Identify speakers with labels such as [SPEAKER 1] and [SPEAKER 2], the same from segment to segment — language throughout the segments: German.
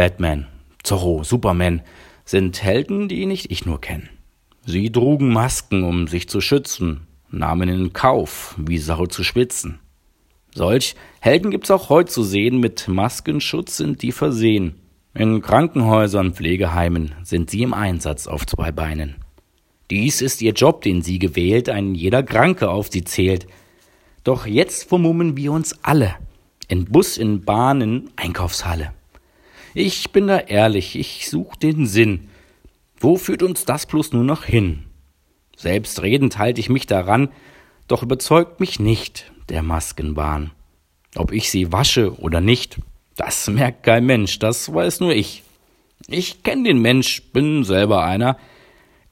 [SPEAKER 1] Batman, Zorro, Superman sind Helden, die nicht ich nur kenne. Sie trugen Masken, um sich zu schützen, nahmen in Kauf, wie Sau zu schwitzen. Solch Helden gibt's auch heute zu sehen, mit Maskenschutz sind die versehen. In Krankenhäusern, Pflegeheimen sind sie im Einsatz auf zwei Beinen. Dies ist ihr Job, den sie gewählt, ein jeder Kranke auf sie zählt. Doch jetzt vermummen wir uns alle. In Bus, in Bahnen, Einkaufshalle. Ich bin da ehrlich, ich such den Sinn. Wo führt uns das bloß nur noch hin? Selbstredend halte ich mich daran, doch überzeugt mich nicht der Maskenbahn. Ob ich sie wasche oder nicht, das merkt kein Mensch, das weiß nur ich. Ich kenn den Mensch, bin selber einer.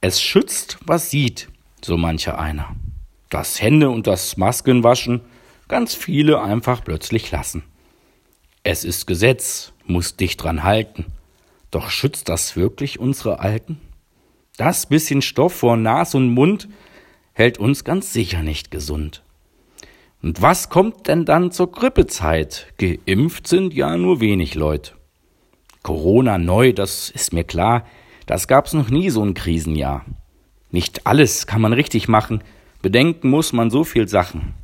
[SPEAKER 1] Es schützt, was sieht, so mancher einer. Das Hände und das Maskenwaschen ganz viele einfach plötzlich lassen. Es ist Gesetz, muss dich dran halten. Doch schützt das wirklich unsere Alten? Das bisschen Stoff vor Nas und Mund hält uns ganz sicher nicht gesund. Und was kommt denn dann zur Grippezeit? Geimpft sind ja nur wenig Leute. Corona neu, das ist mir klar, das gab's noch nie so ein Krisenjahr. Nicht alles kann man richtig machen, bedenken muss man so viel Sachen.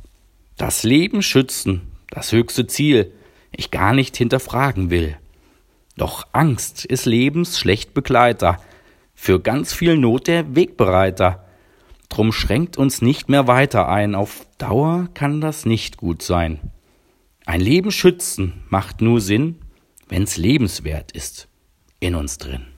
[SPEAKER 1] Das Leben schützen, das höchste Ziel, ich gar nicht hinterfragen will. Doch Angst ist Lebens schlecht Begleiter, für ganz viel Not der Wegbereiter. Drum schränkt uns nicht mehr weiter ein, auf Dauer kann das nicht gut sein. Ein Leben schützen macht nur Sinn, wenn's lebenswert ist in uns drin.